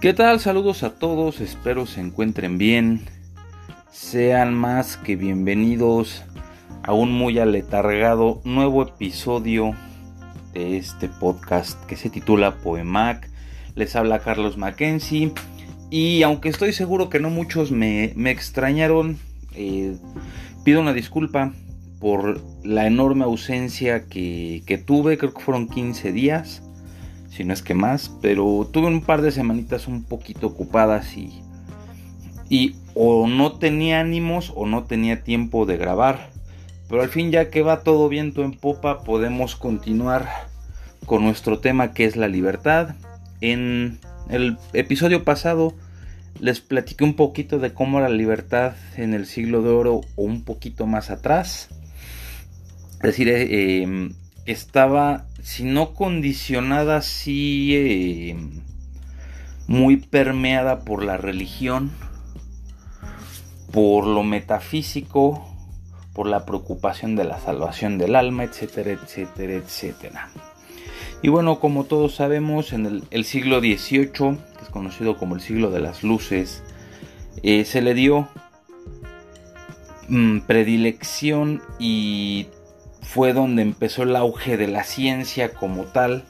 ¿Qué tal? Saludos a todos, espero se encuentren bien. Sean más que bienvenidos a un muy aletargado nuevo episodio de este podcast que se titula Poemac. Les habla Carlos Mackenzie y aunque estoy seguro que no muchos me, extrañaron, eh, pido una disculpa por la enorme ausencia que, que tuve, creo que fueron 15 días si no es que más, pero tuve un par de semanitas un poquito ocupadas y, y o no tenía ánimos o no tenía tiempo de grabar. Pero al fin ya que va todo viento en popa podemos continuar con nuestro tema que es la libertad. En el episodio pasado les platiqué un poquito de cómo la libertad en el siglo de oro o un poquito más atrás. Es decir, eh, em, estaba, si no condicionada, sí eh, muy permeada por la religión, por lo metafísico, por la preocupación de la salvación del alma, etcétera, etcétera, etcétera. Y bueno, como todos sabemos, en el, siglo XVIII, que es conocido como el siglo de las luces, eh, se le dio mm, predilección y fue donde empezó el auge de la ciencia como tal,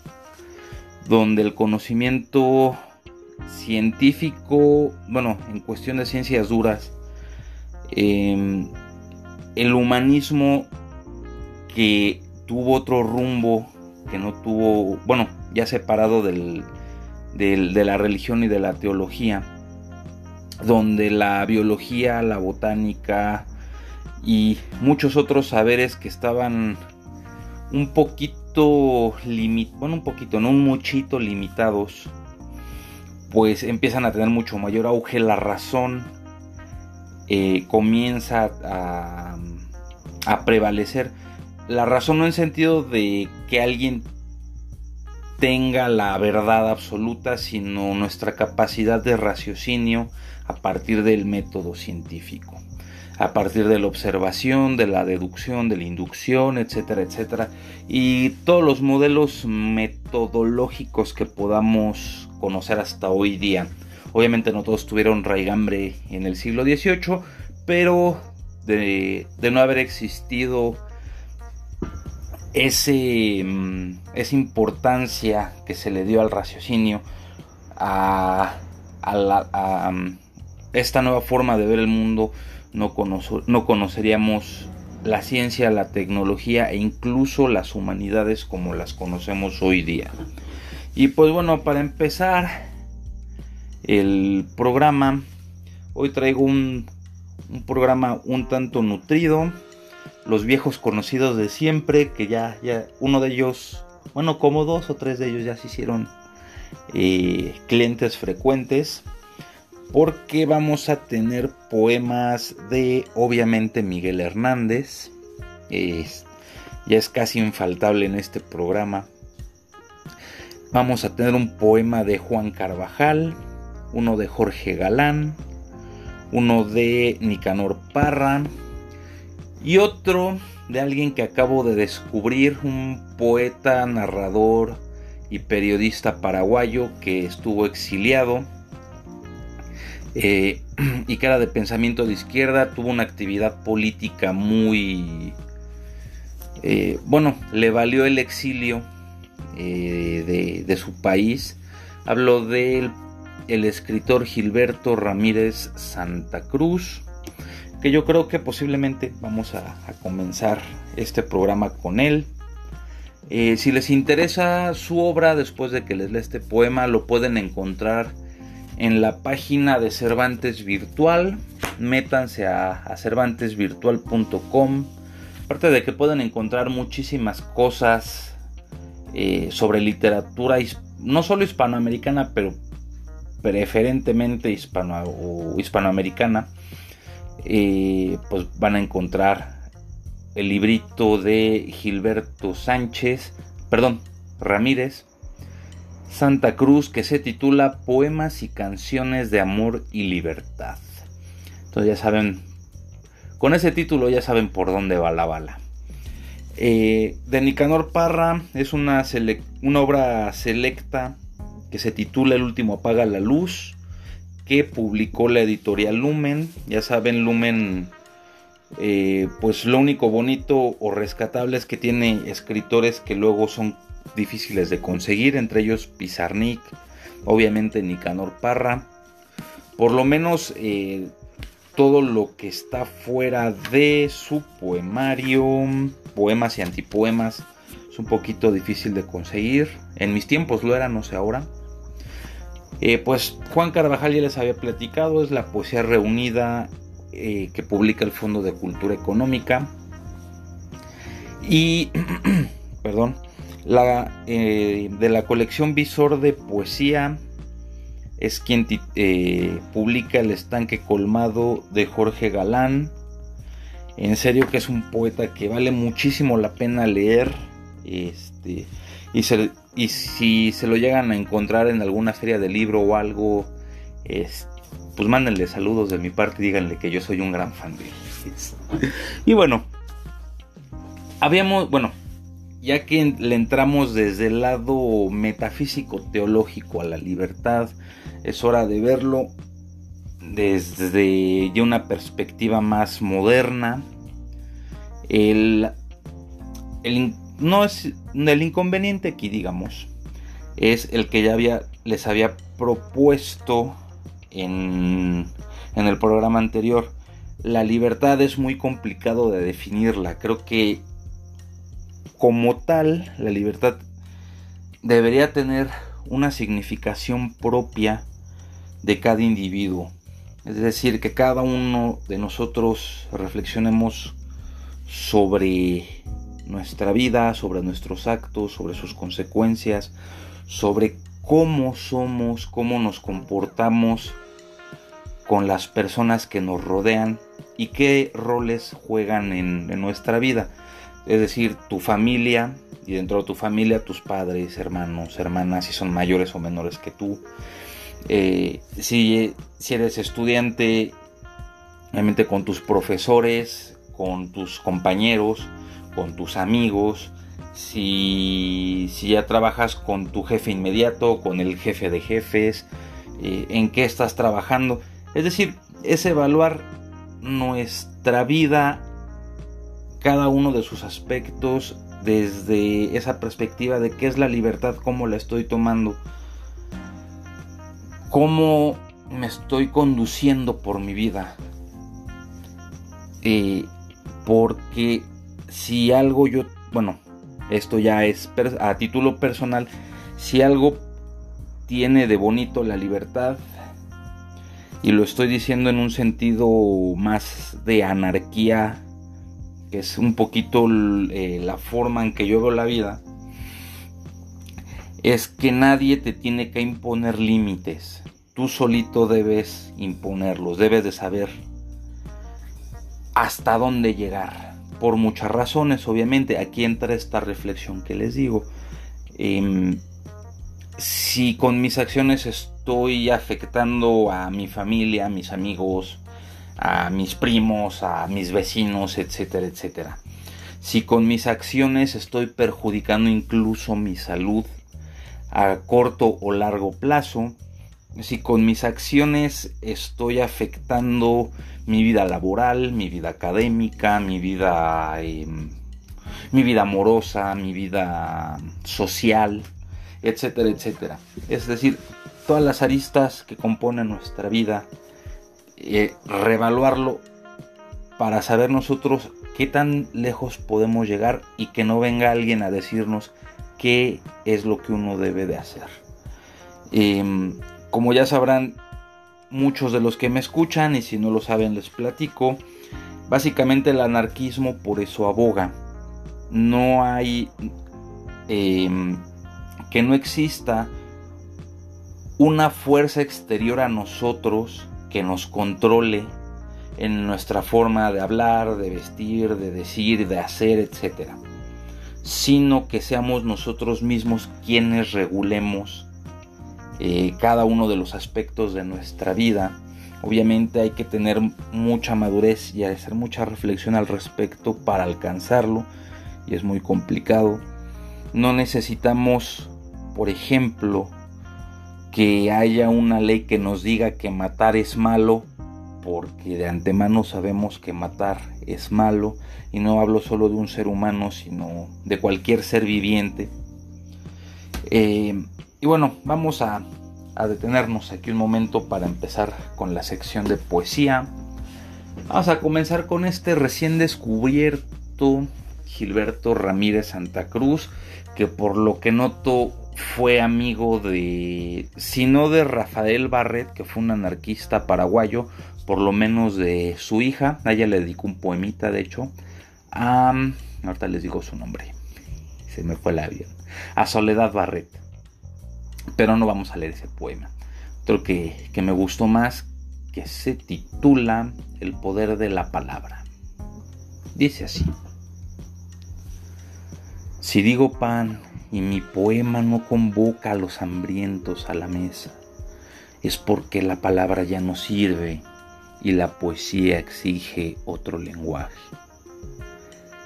donde el conocimiento científico, bueno, en cuestión de ciencias duras, em, el humanismo que tuvo otro rumbo, que no tuvo, bueno, ya separado del, de la religión y de la teología, donde la biología, la botánica, y muchos otros saberes que estaban un poquito bueno, un poquito, no un muchito limitados, pues empiezan a tener mucho mayor auge. La razón eh, comienza a, a prevalecer. La razón no en sentido de que alguien tenga la verdad absoluta, sino nuestra capacidad de raciocinio a partir del método científico a partir de la observación, de la deducción, de la inducción, etcétera, etcétera, y todos los modelos metodológicos que podamos conocer hasta hoy día. Obviamente no todos tuvieron raigambre en el siglo XVIII, pero de, no haber existido ese, mm, esa importancia que se le dio al raciocinio, a, a mm, esta nueva forma de ver el mundo, no, no conoceríamos la ciencia, la tecnología e incluso las humanidades como las conocemos hoy día. Y pues bueno, para empezar el programa, hoy traigo un, un programa un tanto nutrido, los viejos conocidos de siempre, que ya, ya uno de ellos, bueno, como dos o tres de ellos ya se hicieron eh, clientes frecuentes porque vamos a tener poemas de obviamente Miguel Hernández, ya es casi infaltable en este programa. Vamos a tener un poema de Juan Carvajal, uno de Jorge Galán, uno de Nicanor Parra y otro de alguien que acabo de descubrir, un poeta, narrador y periodista paraguayo que estuvo exiliado eh, y que era de pensamiento de izquierda, tuvo una actividad política muy... Eh, bueno, le valió el exilio eh, de, su país. Hablo del el escritor Gilberto Ramírez Santa Cruz, que yo creo que posiblemente vamos a, comenzar este programa con él. si les interesa su obra después de que les lea este poema, lo pueden encontrar en la página de Cervantes Virtual. Métanse a, cervantesvirtual.com. Aparte de que pueden encontrar muchísimas cosas eh, sobre literatura, no solo hispanoamericana, pero preferentemente hispano o hispanoamericana, eh, pues van a encontrar el librito de Gilberto Sánchez, perdón, Ramírez, Santa Cruz que se titula Poemas y canciones de amor y libertad. Entonces ya saben, con ese título ya saben por dónde va la bala. Eh, de Nicanor Parra es una, obra selecta que se titula El último apaga la luz, que publicó la editorial Lumen. Ya saben, Lumen, eh, pues lo único bonito o rescatable es que tiene escritores que luego son difíciles de conseguir, entre ellos Pizarnik, obviamente Nicanor Parra. Por lo menos eh, todo lo que está fuera de su poemario, poemas y antipoemas, es un poquito difícil de conseguir. En mis tiempos lo era, no sé ahora. Eh, pues Juan Carvajal ya les había platicado, es la poesía reunida eh, que publica el Fondo de Cultura Económica. Y, perdón, la, eh, de la colección Visor de Poesía es quien publica El estanque colmado de Jorge Galán. En serio que es un poeta que vale muchísimo la pena leer. Este, y, y si se lo llegan a encontrar en alguna feria de libro o algo, pues mándenle saludos de mi parte y díganle que yo soy un gran fan de él. y bueno, habíamos, bueno, ya que le entramos desde el lado metafísico teológico a la libertad, es hora de verlo desde ya una perspectiva más moderna. El, no es el inconveniente aquí, digamos, es el que ya les había propuesto en, en el programa anterior. La libertad es muy complicado de definirla. Creo que como tal, la libertad debería tener una significación propia de cada individuo. Es decir, que cada uno de nosotros reflexionemos sobre nuestra vida, sobre nuestros actos, sobre sus consecuencias, sobre cómo somos, cómo nos comportamos con las personas que nos rodean y qué roles juegan en, nuestra vida. Es decir, tu familia y dentro de tu familia tus padres, hermanos, hermanas, si son mayores o menores que tú. Eh, si, eres estudiante, obviamente con tus profesores, con tus compañeros, con tus amigos, si, si ya trabajas con tu jefe inmediato, con el jefe de jefes, eh, en qué estás trabajando. Es decir, es evaluar nuestra vida, cada uno de sus aspectos, desde esa perspectiva de qué es la libertad, cómo la estoy tomando, cómo me estoy conduciendo por mi vida. Eh, porque si algo yo, bueno, esto ya es a título personal, si algo tiene de bonito la libertad, y lo estoy diciendo en un sentido más de anarquía, que es un poquito eh, la forma en que yo veo la vida, es que nadie te tiene que imponer límites. Tú solito debes imponerlos, debes de saber hasta dónde llegar por muchas razones, obviamente. Aquí entra esta reflexión que les digo. Em, si con mis acciones estoy afectando a mi familia, a mis amigos, a mis primos, a mis vecinos, etcétera, etcétera. Si con mis acciones estoy perjudicando incluso mi salud a corto o largo plazo, si con mis acciones estoy afectando mi vida laboral, mi vida académica, mi vida, em, mi vida amorosa, mi vida social, etcétera, etcétera. Es decir, todas las aristas que componen nuestra vida, revaluarlo para saber nosotros qué tan lejos podemos llegar y que no venga alguien a decirnos qué es lo que uno debe de hacer. Em, como ya sabrán muchos de los que me escuchan y si no lo saben les platico, básicamente el anarquismo por eso aboga. No hay em, que no exista una fuerza exterior a nosotros que nos controle en nuestra forma de hablar, de vestir, de decir, de hacer, etc. Sino que seamos nosotros mismos quienes regulemos eh, cada uno de los aspectos de nuestra vida. Obviamente hay que tener mucha madurez y hacer mucha reflexión al respecto para alcanzarlo y es muy complicado. No necesitamos, por ejemplo, que haya una ley que nos diga que matar es malo, porque de antemano sabemos que matar es malo, y no hablo solo de un ser humano, sino de cualquier ser viviente. Eh, y bueno, vamos a, a detenernos aquí un momento para empezar con la sección de poesía. Vamos a comenzar con este recién descubierto Gilberto Ramírez Santa Cruz, que por lo que noto fue amigo de, si no de Rafael Barret, que fue un anarquista paraguayo, por lo menos de su hija. A ella le dedicó un poemita, de hecho. Ahorita les digo su nombre. Se me fue el avión. A Soledad Barret. Pero no vamos a leer ese poema. Otro que, que me gustó más, que se titula El poder de la palabra. Dice así. Si digo pan y mi poema no convoca a los hambrientos a la mesa, es porque la palabra ya no sirve y la poesía exige otro lenguaje.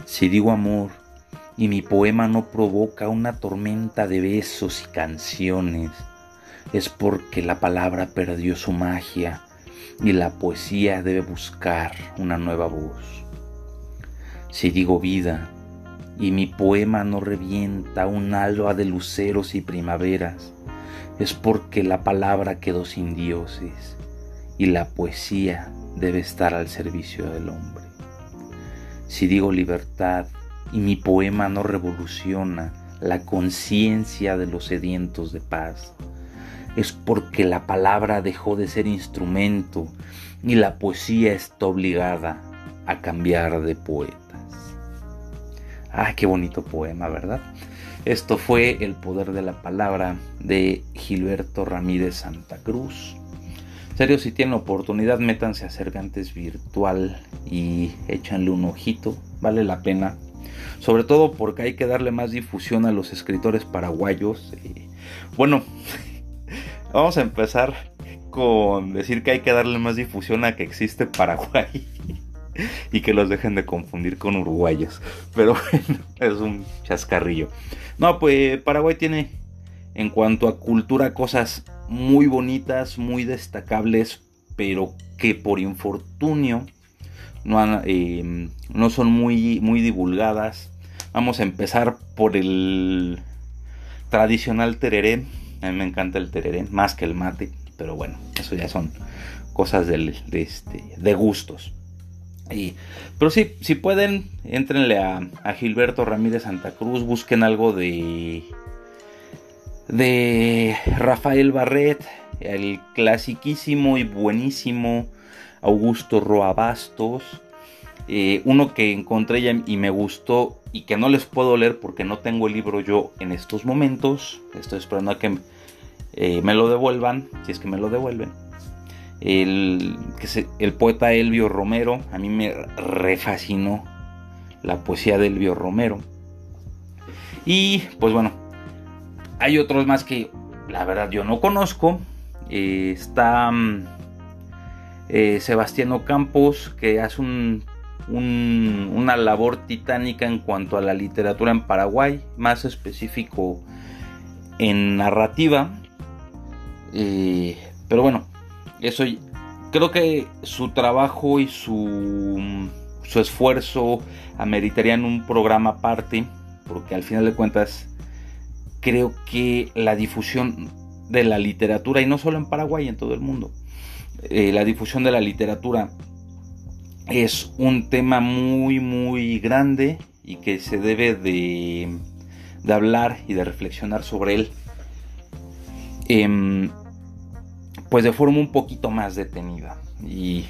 Si digo amor y mi poema no provoca una tormenta de besos y canciones, es porque la palabra perdió su magia y la poesía debe buscar una nueva voz. Si digo vida y mi poema no revienta un alba de luceros y primaveras, es porque la palabra quedó sin dioses y la poesía debe estar al servicio del hombre. Si digo libertad y mi poema no revoluciona la conciencia de los sedientos de paz, es porque la palabra dejó de ser instrumento y la poesía está obligada a cambiar de poetas. Ah, qué bonito poema, ¿verdad? Esto fue El poder de la palabra de Gilberto Ramírez Santa Cruz. En serio, si tienen oportunidad, métanse a Cervantes Virtual y échanle un ojito, vale la pena. Sobre todo porque hay que darle más difusión a los escritores paraguayos. Eh, bueno, vamos a empezar con decir que hay que darle más difusión a que existe Paraguay y que los dejen de confundir con uruguayos. Pero bueno, es un chascarrillo. No, pues Paraguay tiene en cuanto a cultura cosas muy bonitas, muy destacables, pero que por infortunio no, em, son muy, divulgadas. Vamos a empezar por el tradicional tereré. A mí me encanta el tereré, más que el mate, pero bueno, eso ya son cosas este, de gustos. Pero sí, si pueden, entrenle a, a Gilberto Ramírez Santa Cruz, busquen algo de de Rafael Barret, el clasiquísimo y buenísimo Augusto Roa Bastos. Eh, uno que encontré y me gustó y que no les puedo leer porque no tengo el libro yo en estos momentos. Estoy esperando a que eh, me lo devuelvan, si es que me lo devuelven. El, poeta Elvio Romero, a mí me refascinó la poesía de Elvio Romero. Y pues bueno, hay otros más que la verdad yo no conozco. Eh, está mm, eh, Sebastiano Campos, que hace una labor titánica en cuanto a la literatura en Paraguay, más específico en narrativa. Eh, pero bueno, eso creo que su trabajo y su, su esfuerzo ameritarían un programa aparte, porque al final de cuentas creo que la difusión de la literatura, y no solo en Paraguay, en todo el mundo, eh, la difusión de la literatura es un tema muy, muy grande y que se debe de, hablar y de reflexionar sobre él, em, pues de forma un poquito más detenida. Y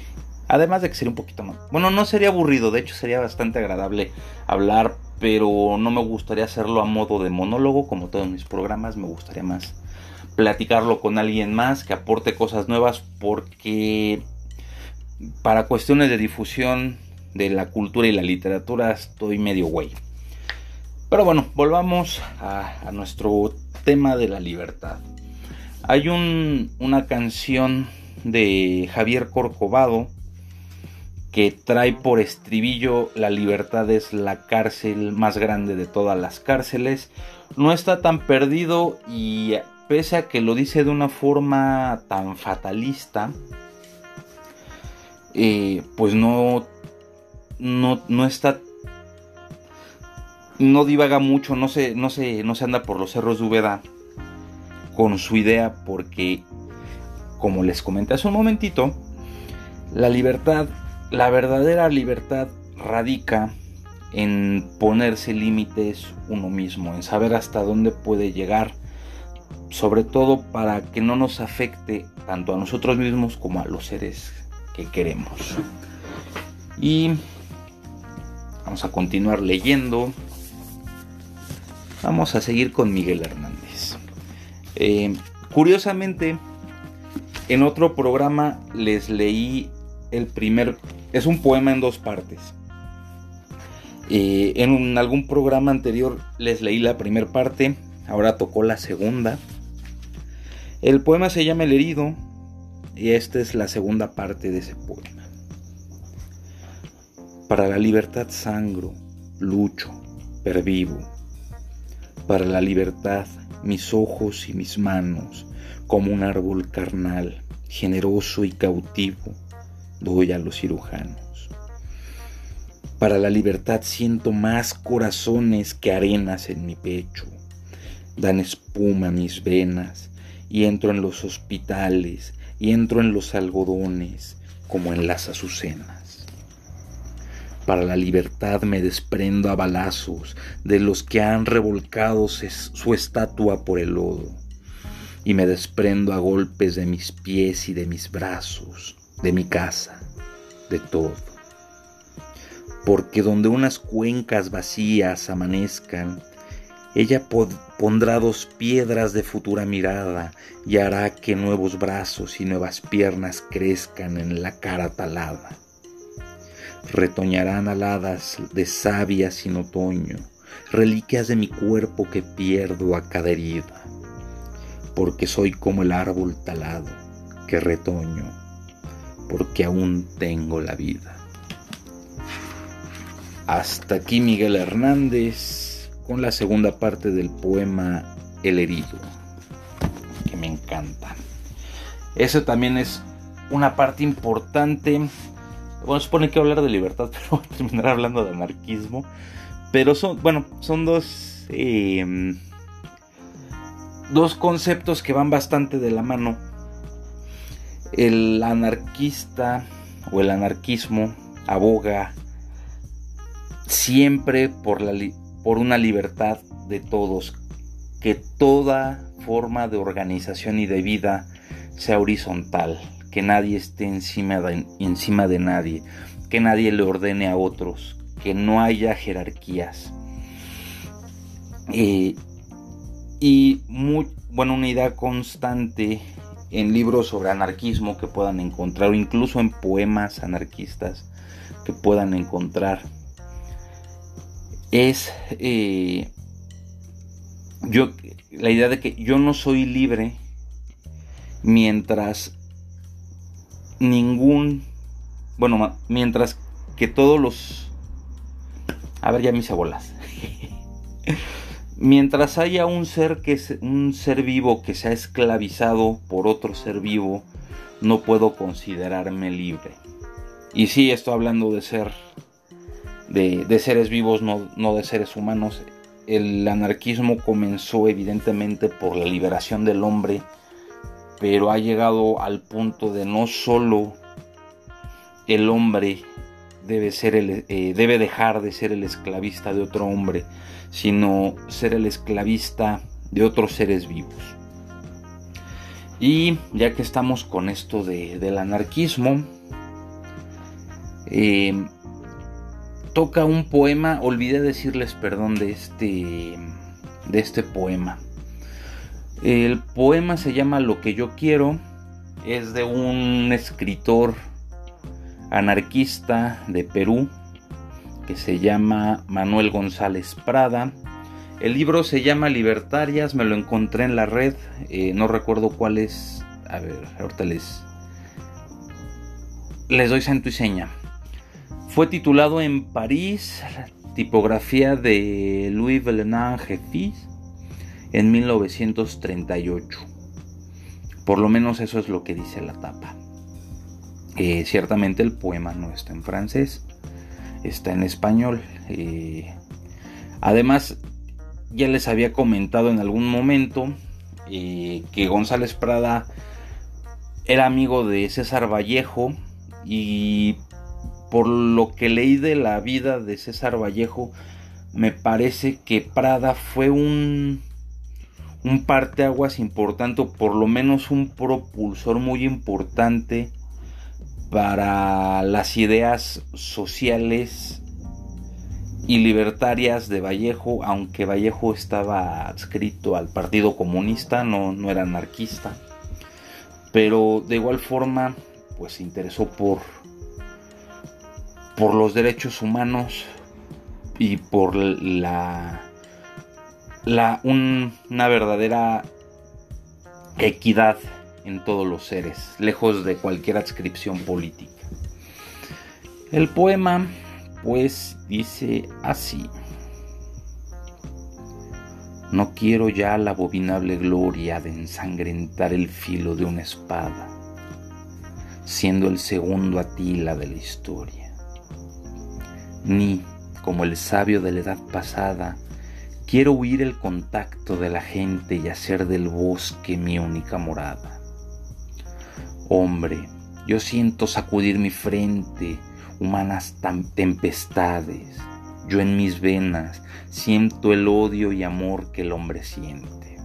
además de que sería un poquito más... Bueno, no sería aburrido, de hecho sería bastante agradable hablar pero no me gustaría hacerlo a modo de monólogo como todos mis programas, me gustaría más platicarlo con alguien más que aporte cosas nuevas porque para cuestiones de difusión de la cultura y la literatura estoy medio güey. Pero bueno, volvamos a, nuestro tema de la libertad. Hay una canción de Javier Corcovado que trae por estribillo la libertad es la cárcel más grande de todas las cárceles. No está tan perdido y pese a que lo dice de una forma tan fatalista, eh, pues no, no, no está no divaga mucho, no se, no, se, no se anda por los cerros de Úbeda con su idea porque, como les comenté hace un momentito, la libertad, la verdadera libertad radica en ponerse límites uno mismo, en saber hasta dónde puede llegar, sobre todo para que no nos afecte tanto a nosotros mismos como a los seres que queremos. Y vamos a continuar leyendo Vamos a seguir con Miguel Hernández. Eh, curiosamente, en otro programa les leí el primer... Es un poema en dos partes. Eh, en algún programa anterior les leí la primera parte, ahora tocó la segunda. El poema se llama El herido y esta es la segunda parte de ese poema. Para la libertad sangro, lucho, pervivo para la libertad mis ojos y mis manos, como un árbol carnal, generoso y cautivo, doy a los cirujanos. Para la libertad siento más corazones que arenas en mi pecho, dan espuma mis venas, y entro en los hospitales, y entro en los algodones, como en las azucenas. Para la libertad me desprendo a balazos de los que han revolcado su estatua por el lodo. Y me desprendo a golpes de mis pies y de mis brazos, de mi casa, de todo. Porque donde unas cuencas vacías amanezcan, ella pondrá dos piedras de futura mirada y hará que nuevos brazos y nuevas piernas crezcan en la cara talada retoñarán aladas de savia sin otoño, reliquias de mi cuerpo que pierdo a cada herida, porque soy como el árbol talado que retoño, porque aún tengo la vida. Hasta aquí Miguel Hernández con la segunda parte del poema El herido, que me encanta. Eso también es una parte importante bueno, supone que hablar de libertad, pero voy a terminar hablando de anarquismo. Pero son, bueno, son dos, em, dos conceptos que van bastante de la mano. El anarquista o el anarquismo aboga siempre por, la, por una libertad de todos, que toda forma de organización y de vida sea horizontal, que nadie esté encima de, encima de nadie, que nadie le ordene a otros, que no haya jerarquías. Eh, y bueno, una idea constante en libros sobre anarquismo que puedan encontrar, o incluso en poemas anarquistas que puedan encontrar, es eh, yo, la idea de que yo no soy libre mientras ningún, bueno, mientras que todos los, a ver ya mis abuelas, mientras haya un ser que es un ser vivo que se ha esclavizado por otro ser vivo, no puedo considerarme libre. Y sí, estoy hablando de ser, de, de seres vivos, no, no de seres humanos. El anarquismo comenzó evidentemente por la liberación del hombre pero ha llegado al punto de no solo el hombre debe, ser el, eh, debe dejar de ser el esclavista de otro hombre, sino ser el esclavista de otros seres vivos. Y ya que estamos con esto del anarquismo, eh, toca un poema, olvidé decirles perdón de este, de este poema. El poema se llama Lo que yo quiero. Es de un escritor anarquista de Perú que se llama Manuel González Prada. El libro se llama Libertarias, me lo encontré en la red, eh, no recuerdo cuál es. A ver, ahorita les, les doy santo y seña. Fue titulado en París, tipografía de Louis Jeffis en 1938. Por lo menos eso es lo que dice la tapa. Eh, ciertamente el poema no está en francés, está en español. Eh, además, ya les había comentado en algún momento eh, que González Prada era amigo de César Vallejo y por lo que leí de la vida de César Vallejo, me parece que Prada fue un, un parteaguas importante, o por lo menos un propulsor muy importante para las ideas sociales y libertarias de Vallejo, aunque Vallejo estaba adscrito al Partido Comunista, no, no era anarquista. Pero de igual forma, pues se interesó por, por los derechos humanos y por la, la una verdadera equidad en todos los seres, lejos de cualquier adscripción política. El poema pues dice así. No quiero ya la abominable gloria de ensangrentar el filo de una espada, siendo el segundo Atila de la historia. Ni, como el sabio de la edad pasada, quiero huir el contacto de la gente y hacer del bosque mi única morada. Hombre, yo siento sacudir mi frente, humanas tempestades. Yo en mis venas siento el odio y amor que el hombre siente.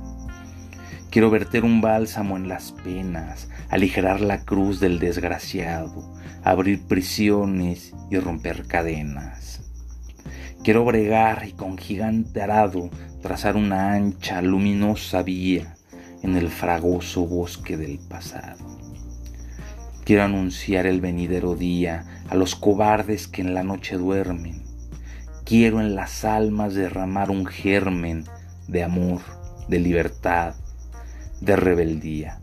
Quiero verter un bálsamo en las penas, aligerar la cruz del desgraciado, abrir prisiones y romper cadenas. Quiero bregar y con gigante arado trazar una ancha, luminosa vía en el fragoso bosque del pasado. Quiero anunciar el venidero día a los cobardes que en la noche duermen. Quiero en las almas derramar un germen de amor, de libertad, de rebeldía.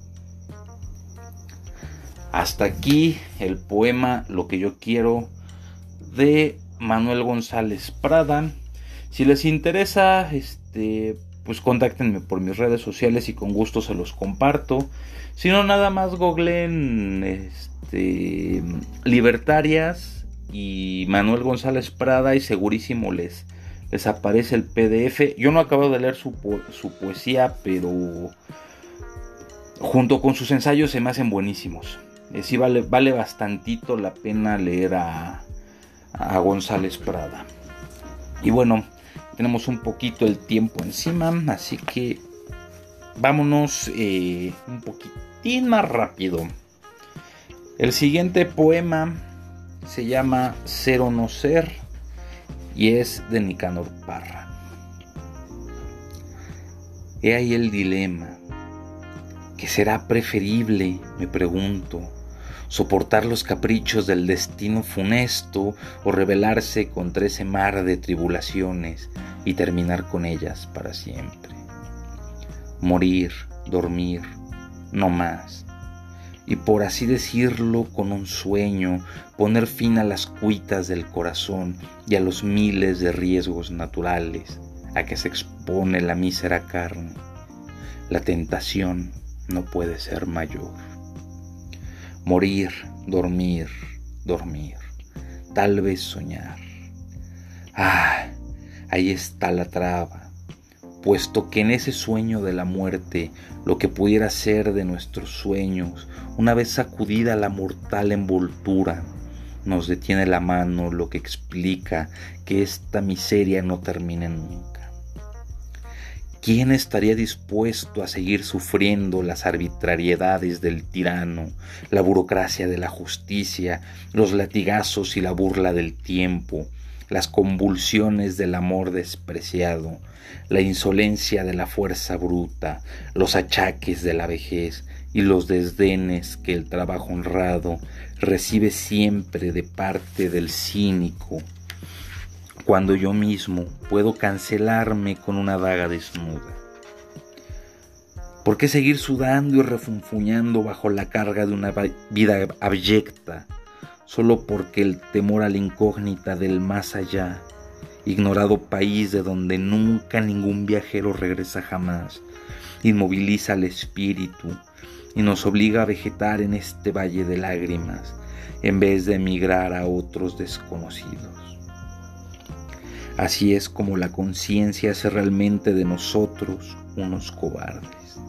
Hasta aquí el poema Lo que yo quiero de Manuel González Prada. Si les interesa, este, pues contáctenme por mis redes sociales y con gusto se los comparto. Si no, nada más googleen este, Libertarias y Manuel González Prada y segurísimo les, les aparece el PDF. Yo no acabo de leer su, su poesía, pero junto con sus ensayos se me hacen buenísimos. Eh, sí vale, vale bastantito la pena leer a, a González Prada. Y bueno, tenemos un poquito el tiempo encima, así que vámonos eh, un poquitín más rápido. El siguiente poema se llama Ser o no ser y es de Nicanor Parra. He ahí el dilema. ¿Qué será preferible, me pregunto, soportar los caprichos del destino funesto o rebelarse contra ese mar de tribulaciones y terminar con ellas para siempre? morir, dormir, no más. Y por así decirlo, con un sueño, poner fin a las cuitas del corazón y a los miles de riesgos naturales a que se expone la mísera carne. La tentación no puede ser mayor. Morir, dormir, dormir, tal vez soñar. Ah, ahí está la traba puesto que en ese sueño de la muerte, lo que pudiera ser de nuestros sueños, una vez sacudida la mortal envoltura, nos detiene la mano, lo que explica que esta miseria no termine nunca. ¿Quién estaría dispuesto a seguir sufriendo las arbitrariedades del tirano, la burocracia de la justicia, los latigazos y la burla del tiempo, las convulsiones del amor despreciado, la insolencia de la fuerza bruta, los achaques de la vejez y los desdenes que el trabajo honrado recibe siempre de parte del cínico, cuando yo mismo puedo cancelarme con una daga desnuda. ¿Por qué seguir sudando y refunfuñando bajo la carga de una vida abyecta, solo porque el temor a la incógnita del más allá ignorado país de donde nunca ningún viajero regresa jamás, inmoviliza al espíritu y nos obliga a vegetar en este valle de lágrimas en vez de emigrar a otros desconocidos. Así es como la conciencia hace realmente de nosotros unos cobardes.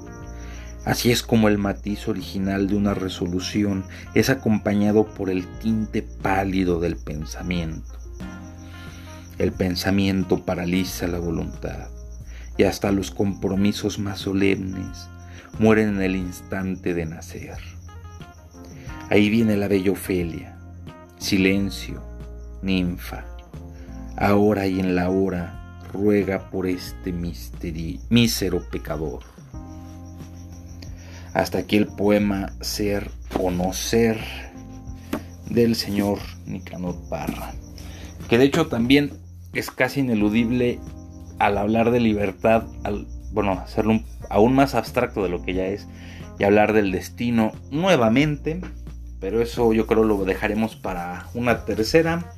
Así es como el matiz original de una resolución es acompañado por el tinte pálido del pensamiento. El pensamiento paraliza la voluntad y hasta los compromisos más solemnes mueren en el instante de nacer. Ahí viene la bella Ofelia, silencio, ninfa, ahora y en la hora ruega por este mísero pecador. Hasta aquí el poema Ser o no ser del señor Nicanor Parra, que de hecho también es casi ineludible al hablar de libertad, bueno, hacerlo aún más abstracto de lo que ya es, y hablar del destino nuevamente, pero eso yo creo lo dejaremos para una tercera.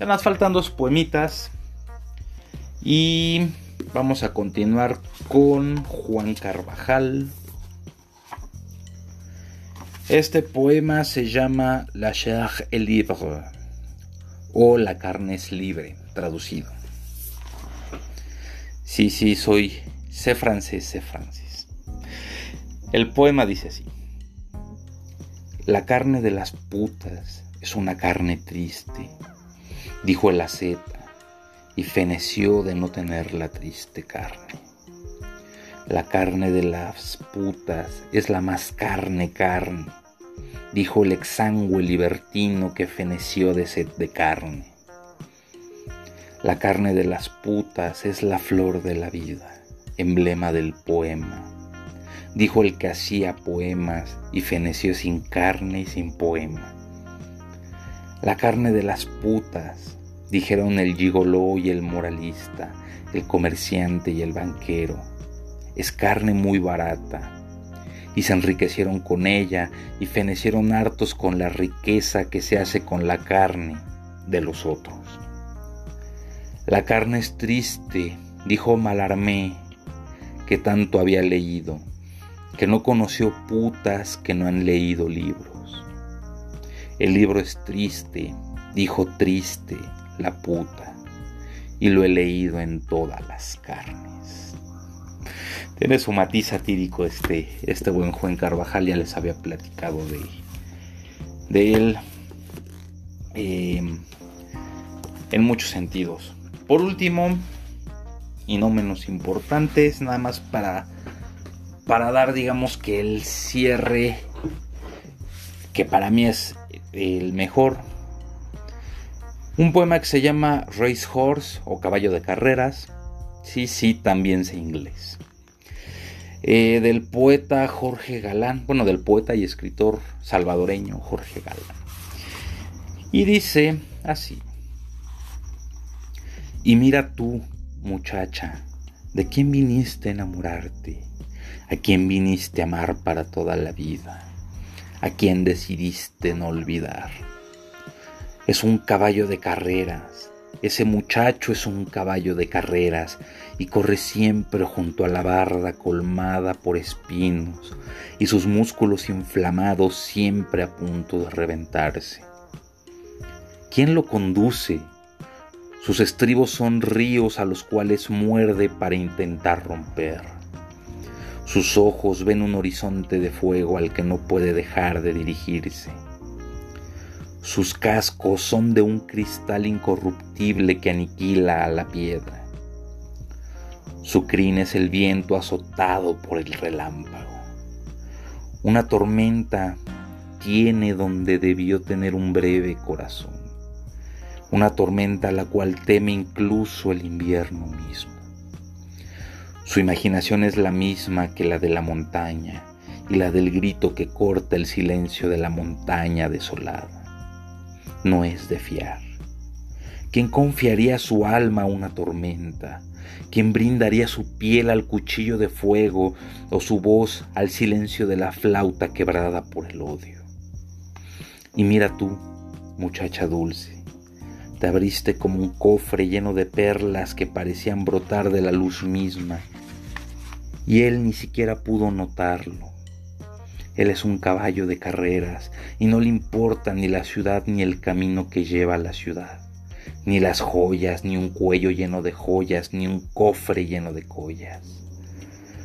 Ya nos faltan dos poemitas y vamos a continuar con Juan Carvajal. Este poema se llama La chair est libre o La carne es libre, traducido. Sí, sí, soy, sé francés, sé francés. El poema dice así. La carne de las putas es una carne triste, dijo el asceta, y feneció de no tener la triste carne. La carne de las putas es la más carne carne, dijo el exangüe libertino que feneció de sed de carne. La carne de las putas es la flor de la vida, emblema del poema dijo el que hacía poemas y feneció sin carne y sin poema. La carne de las putas, dijeron el gigoló y el moralista, el comerciante y el banquero, es carne muy barata. Y se enriquecieron con ella y fenecieron hartos con la riqueza que se hace con la carne de los otros. La carne es triste, dijo Malarmé, que tanto había leído que no conoció putas que no han leído libros. El libro es triste, dijo triste la puta, y lo he leído en todas las carnes. Tiene su matiz satírico este, este buen Juan Carvajal, ya les había platicado de, de él em, en muchos sentidos. Por último, y no menos importante, es nada más para para dar, digamos que el cierre, que para mí es el mejor. Un poema que se llama Race Horse o Caballo de Carreras. Sí, sí, también sé inglés. Eh, del poeta Jorge Galán, bueno, del poeta y escritor salvadoreño Jorge Galán. Y dice así. Y mira tú, muchacha, ¿de quién viniste a enamorarte? A quien viniste a amar para toda la vida, a quien decidiste no olvidar. Es un caballo de carreras, ese muchacho es un caballo de carreras y corre siempre junto a la barda colmada por espinos y sus músculos inflamados siempre a punto de reventarse. ¿Quién lo conduce? Sus estribos son ríos a los cuales muerde para intentar romper. Sus ojos ven un horizonte de fuego al que no puede dejar de dirigirse. Sus cascos son de un cristal incorruptible que aniquila a la piedra. Su crin es el viento azotado por el relámpago. Una tormenta tiene donde debió tener un breve corazón. Una tormenta a la cual teme incluso el invierno mismo. Su imaginación es la misma que la de la montaña y la del grito que corta el silencio de la montaña desolada. No es de fiar. ¿Quién confiaría su alma a una tormenta? ¿Quién brindaría su piel al cuchillo de fuego o su voz al silencio de la flauta quebrada por el odio? Y mira tú, muchacha dulce, te abriste como un cofre lleno de perlas que parecían brotar de la luz misma, y él ni siquiera pudo notarlo. Él es un caballo de carreras y no le importa ni la ciudad ni el camino que lleva a la ciudad, ni las joyas, ni un cuello lleno de joyas, ni un cofre lleno de collas.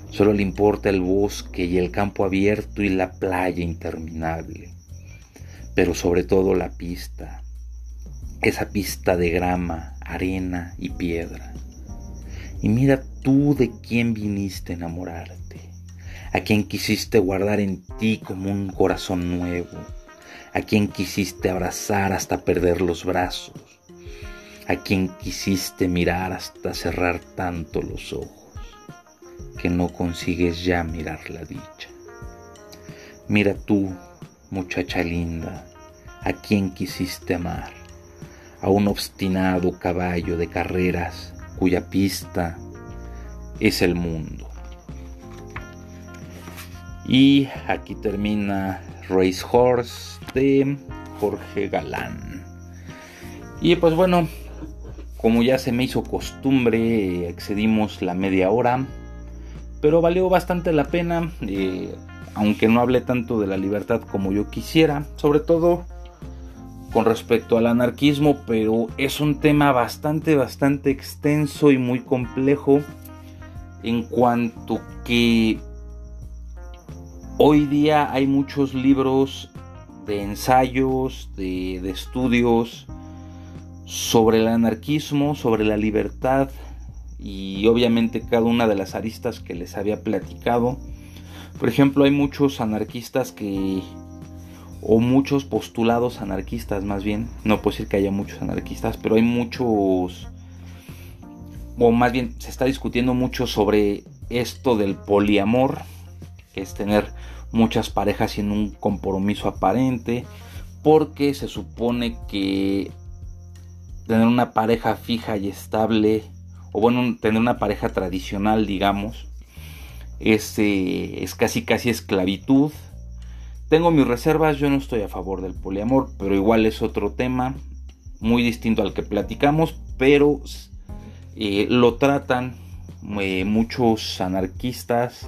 Solo le importa el bosque y el campo abierto y la playa interminable, pero sobre todo la pista, esa pista de grama, arena y piedra. Y mira tú de quién viniste a enamorarte, a quién quisiste guardar en ti como un corazón nuevo, a quien quisiste abrazar hasta perder los brazos, a quien quisiste mirar hasta cerrar tanto los ojos, que no consigues ya mirar la dicha. Mira tú, muchacha linda, a quien quisiste amar a un obstinado caballo de carreras cuya pista es el mundo. Y aquí termina Race Horse de Jorge Galán. Y pues bueno, como ya se me hizo costumbre, excedimos la media hora, pero valió bastante la pena, eh, aunque no hablé tanto de la libertad como yo quisiera, sobre todo con respecto al anarquismo, pero es un tema bastante, bastante extenso y muy complejo en cuanto que hoy día hay muchos libros de ensayos, de, de estudios sobre el anarquismo, sobre la libertad y obviamente cada una de las aristas que les había platicado. Por ejemplo, hay muchos anarquistas que o muchos postulados anarquistas más bien, no puedo decir que haya muchos anarquistas, pero hay muchos, o más bien se está discutiendo mucho sobre esto del poliamor, que es tener muchas parejas sin un compromiso aparente, porque se supone que tener una pareja fija y estable, o bueno, tener una pareja tradicional, digamos, es, eh, es casi casi esclavitud tengo mis reservas, yo no estoy a favor del poliamor, pero igual es otro tema muy distinto al que platicamos, pero eh, lo tratan eh, muchos anarquistas,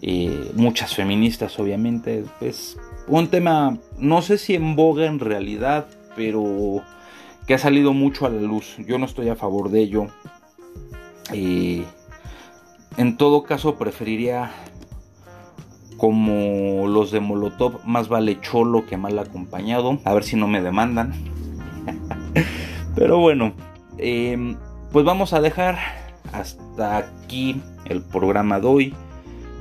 eh, muchas feministas obviamente. Es un tema, no sé si en boga en realidad, pero que ha salido mucho a la luz. Yo no estoy a favor de ello. en todo caso preferiría como los de Molotov, más vale cholo que mal acompañado. A ver si no me demandan. Pero bueno, em, pues vamos a dejar hasta aquí el programa de hoy.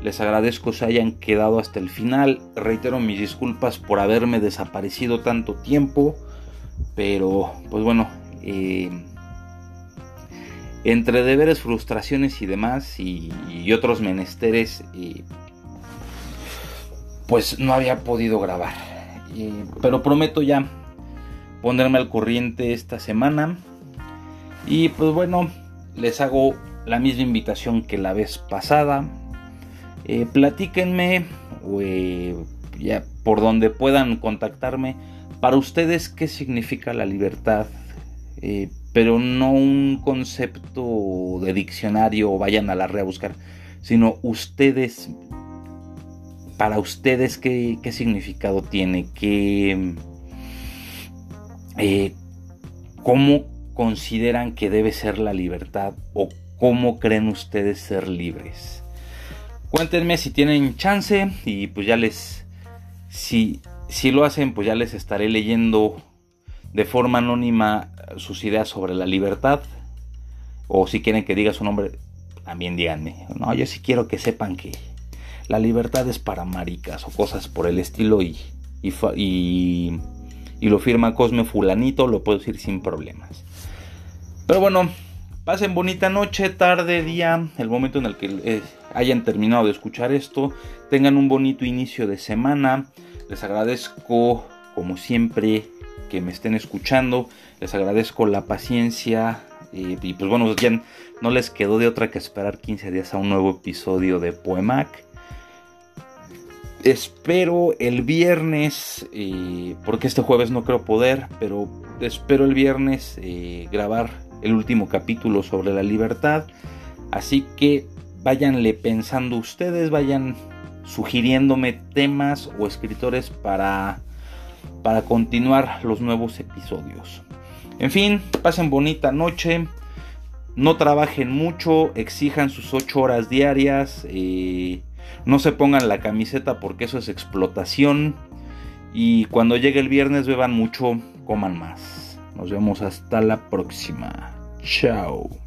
Les agradezco se hayan quedado hasta el final. Reitero mis disculpas por haberme desaparecido tanto tiempo. Pero, pues bueno, em, entre deberes, frustraciones y demás, y, otros menesteres, eh, pues no había podido grabar. pero prometo ya ponerme al corriente esta semana. Y pues bueno, les hago la misma invitación que la vez pasada. Eh, platíquenme eh, ya por donde puedan contactarme. Para ustedes, ¿qué significa la libertad? Eh, pero no un concepto de diccionario vayan a la red a buscar, sino ustedes para ustedes qué, significado tiene, qué, eh, cómo consideran que debe ser la libertad o cómo creen ustedes ser libres. Cuéntenme si tienen chance y pues ya les, si, si lo hacen, pues ya les estaré leyendo de forma anónima sus ideas sobre la libertad. O si quieren que diga su nombre, también díganme. No, yo sí quiero que sepan que, la libertad es para maricas o cosas por el estilo y, y, lo firma Cosme Fulanito, lo puedo decir sin problemas. Pero bueno, pasen bonita noche, tarde, día, el momento en el que eh, hayan terminado de escuchar esto, tengan un bonito inicio de semana, les agradezco como siempre que me estén escuchando, les agradezco la paciencia eh, y pues bueno, ya no les quedó de otra que esperar 15 días a un nuevo episodio de Poemac. Espero el viernes, eh, porque este jueves no creo poder, pero espero el viernes eh, grabar el último capítulo sobre la libertad. Así que váyanle pensando ustedes, vayan sugiriéndome temas o escritores para, para continuar los nuevos episodios. En fin, pasen bonita noche. No trabajen mucho, exijan sus 8 horas diarias. Eh, no se pongan la camiseta porque eso es explotación. Y cuando llegue el viernes beban mucho, coman más. Nos vemos hasta la próxima. Chao.